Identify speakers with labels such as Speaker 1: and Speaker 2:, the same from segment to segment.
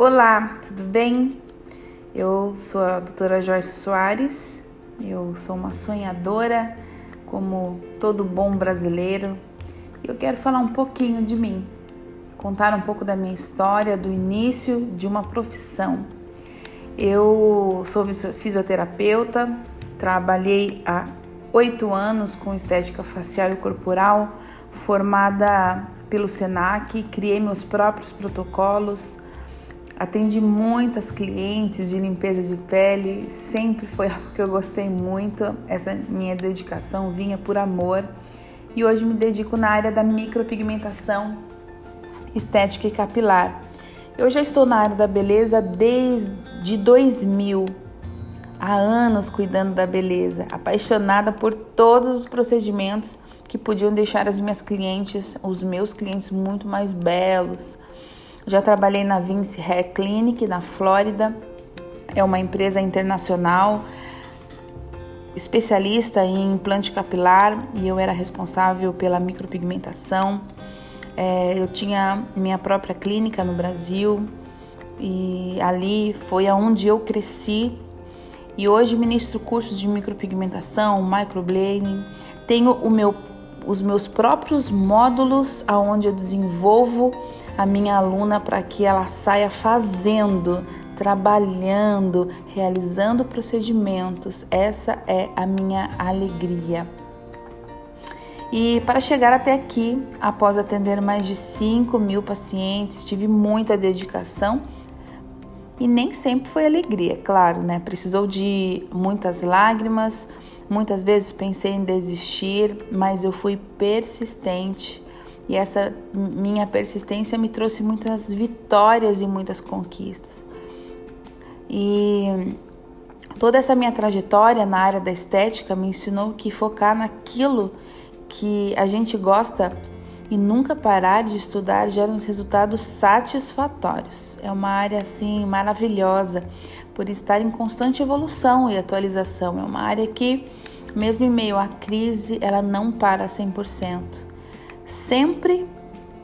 Speaker 1: Olá, tudo bem? Eu sou a doutora Joyce Soares, eu sou uma sonhadora, como todo bom brasileiro, e eu quero falar um pouquinho de mim, contar um pouco da minha história, do início de uma profissão. Eu sou fisioterapeuta, trabalhei há oito anos com estética facial e corporal, formada pelo SENAC, criei meus próprios protocolos, atendi muitas clientes de limpeza de pele, sempre foi algo que eu gostei muito, essa minha dedicação vinha por amor e hoje me dedico na área da micropigmentação estética e capilar. Eu já estou na área da beleza desde 2000, há anos cuidando da beleza, apaixonada por todos os procedimentos que podiam deixar as minhas clientes, os meus clientes muito mais belos. Já trabalhei na Vince Hair Clinic na Flórida, é uma empresa internacional especialista em implante capilar e eu era responsável pela micropigmentação. É, eu tinha minha própria clínica no Brasil e ali foi aonde eu cresci. E hoje ministro cursos de micropigmentação, microblading. Tenho meu os meus próprios módulos aonde eu desenvolvo a minha aluna para que ela saia fazendo, trabalhando, realizando procedimentos. Essa é a minha alegria. E para chegar até aqui, após atender mais de 5 mil pacientes, tive muita dedicação e nem sempre foi alegria, claro, né? Precisou de muitas lágrimas, Muitas vezes pensei em desistir, mas eu fui persistente e essa minha persistência me trouxe muitas vitórias e muitas conquistas. E toda essa minha trajetória na área da estética me ensinou que focar naquilo que a gente gosta e nunca parar de estudar gera uns resultados satisfatórios. É uma área assim maravilhosa por estar em constante evolução e atualização. É uma área que, mesmo em meio à crise, ela não para 100%. Sempre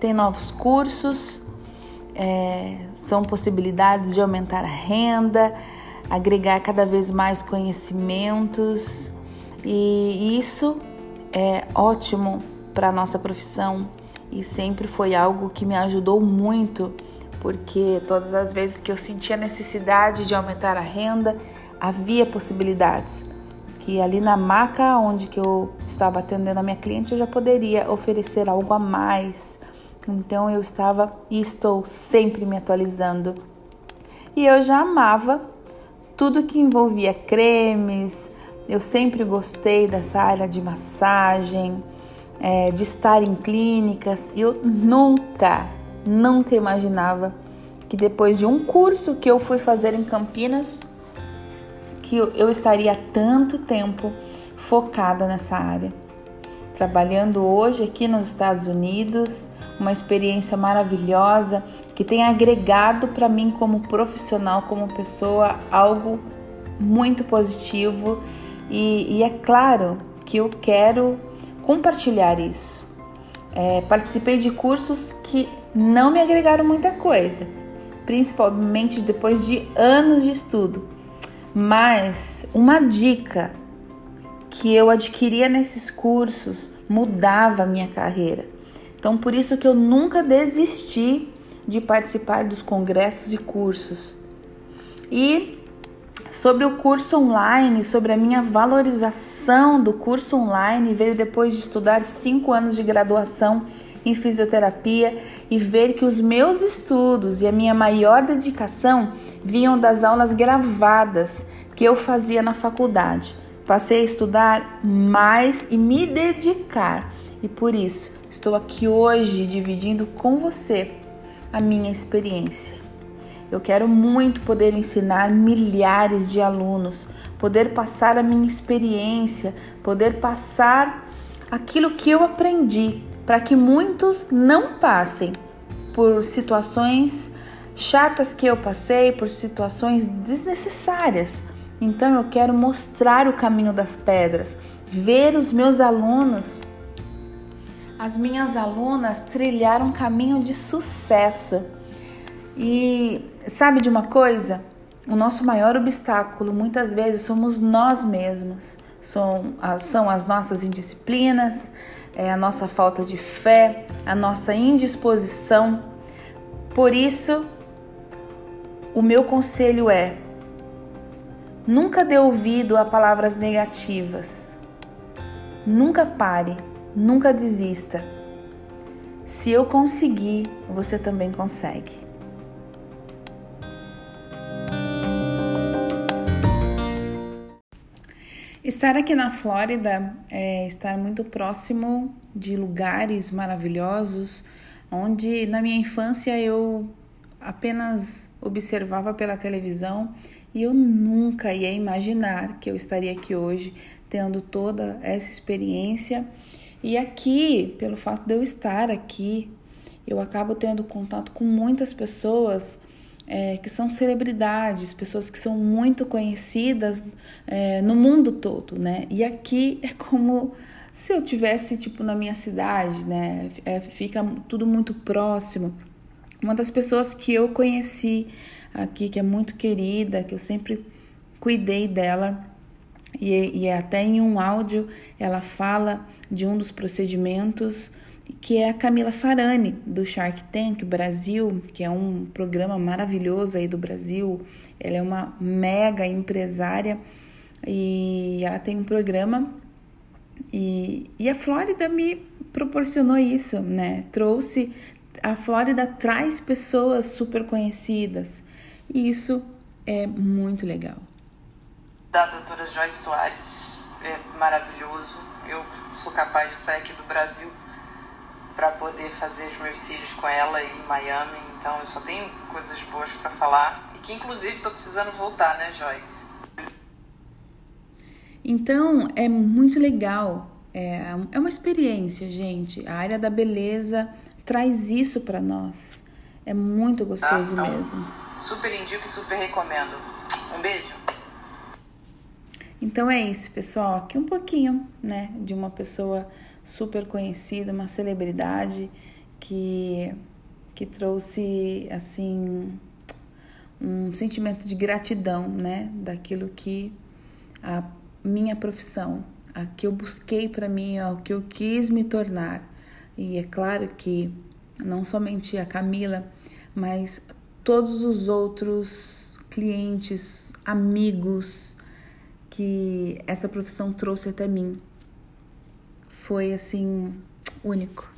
Speaker 1: tem novos cursos, é, são possibilidades de aumentar a renda, agregar cada vez mais conhecimentos e isso é ótimo para a nossa profissão e sempre foi algo que me ajudou muito porque todas as vezes que eu sentia necessidade de aumentar a renda, havia possibilidades. Que ali na maca onde que eu estava atendendo a minha cliente, eu já poderia oferecer algo a mais. Então eu estava e estou sempre me atualizando. E eu já amava tudo que envolvia cremes. Eu sempre gostei dessa área de massagem, é, de estar em clínicas. Eu nunca Nunca imaginava que depois de um curso que eu fui fazer em Campinas, que eu estaria tanto tempo focada nessa área. Trabalhando hoje aqui nos Estados Unidos, uma experiência maravilhosa que tem agregado para mim como profissional, como pessoa, algo muito positivo e, e é claro que eu quero compartilhar isso. É, participei de cursos que não me agregaram muita coisa, principalmente depois de anos de estudo. Mas uma dica que eu adquiria nesses cursos mudava a minha carreira. Então, por isso que eu nunca desisti de participar dos congressos e cursos. E sobre o curso online, sobre a minha valorização do curso online, veio depois de estudar cinco anos de graduação em fisioterapia e ver que os meus estudos e a minha maior dedicação vinham das aulas gravadas que eu fazia na faculdade. Passei a estudar mais e me dedicar, e por isso estou aqui hoje dividindo com você a minha experiência. Eu quero muito poder ensinar milhares de alunos, poder passar a minha experiência, poder passar aquilo que eu aprendi para que muitos não passem por situações chatas que eu passei, por situações desnecessárias. Então eu quero mostrar o caminho das pedras, ver os meus alunos, as minhas alunas trilhar um caminho de sucesso. E sabe de uma coisa? O nosso maior obstáculo muitas vezes somos nós mesmos. São, são as nossas indisciplinas, é a nossa falta de fé, a nossa indisposição. Por isso, o meu conselho é: nunca dê ouvido a palavras negativas. Nunca pare, nunca desista. Se eu conseguir, você também consegue. Estar aqui na Flórida é estar muito próximo de lugares maravilhosos, onde na minha infância eu apenas observava pela televisão e eu nunca ia imaginar que eu estaria aqui hoje tendo toda essa experiência. E aqui, pelo fato de eu estar aqui, eu acabo tendo contato com muitas pessoas é, que são celebridades, pessoas que são muito conhecidas é, no mundo todo, né? E aqui é como se eu tivesse tipo na minha cidade, né? É, fica tudo muito próximo. Uma das pessoas que eu conheci aqui, que é muito querida, que eu sempre cuidei dela, e, e até em um áudio ela fala de um dos procedimentos que é a Camila Farani, do Shark Tank Brasil, que é um programa maravilhoso aí do Brasil. Ela é uma mega empresária e ela tem um programa e, e a Flórida me proporcionou isso, né? Trouxe a Flórida traz pessoas super conhecidas e isso é muito legal.
Speaker 2: Da doutora Joyce Soares é maravilhoso. Eu sou capaz de sair aqui do Brasil para poder fazer os meus cílios com ela em Miami. Então eu só tenho coisas boas para falar e que inclusive estou precisando voltar, né, Joyce?
Speaker 1: Então é muito legal. É, é uma experiência, gente. A área da beleza traz isso para nós. É muito gostoso ah, então, mesmo.
Speaker 2: Super indico e super recomendo. Um beijo.
Speaker 1: Então é isso, pessoal. Aqui um pouquinho, né, de uma pessoa super conhecida, uma celebridade que, que trouxe assim um sentimento de gratidão, né, daquilo que a minha profissão, a que eu busquei para mim, o que eu quis me tornar. E é claro que não somente a Camila, mas todos os outros clientes, amigos que essa profissão trouxe até mim foi assim único.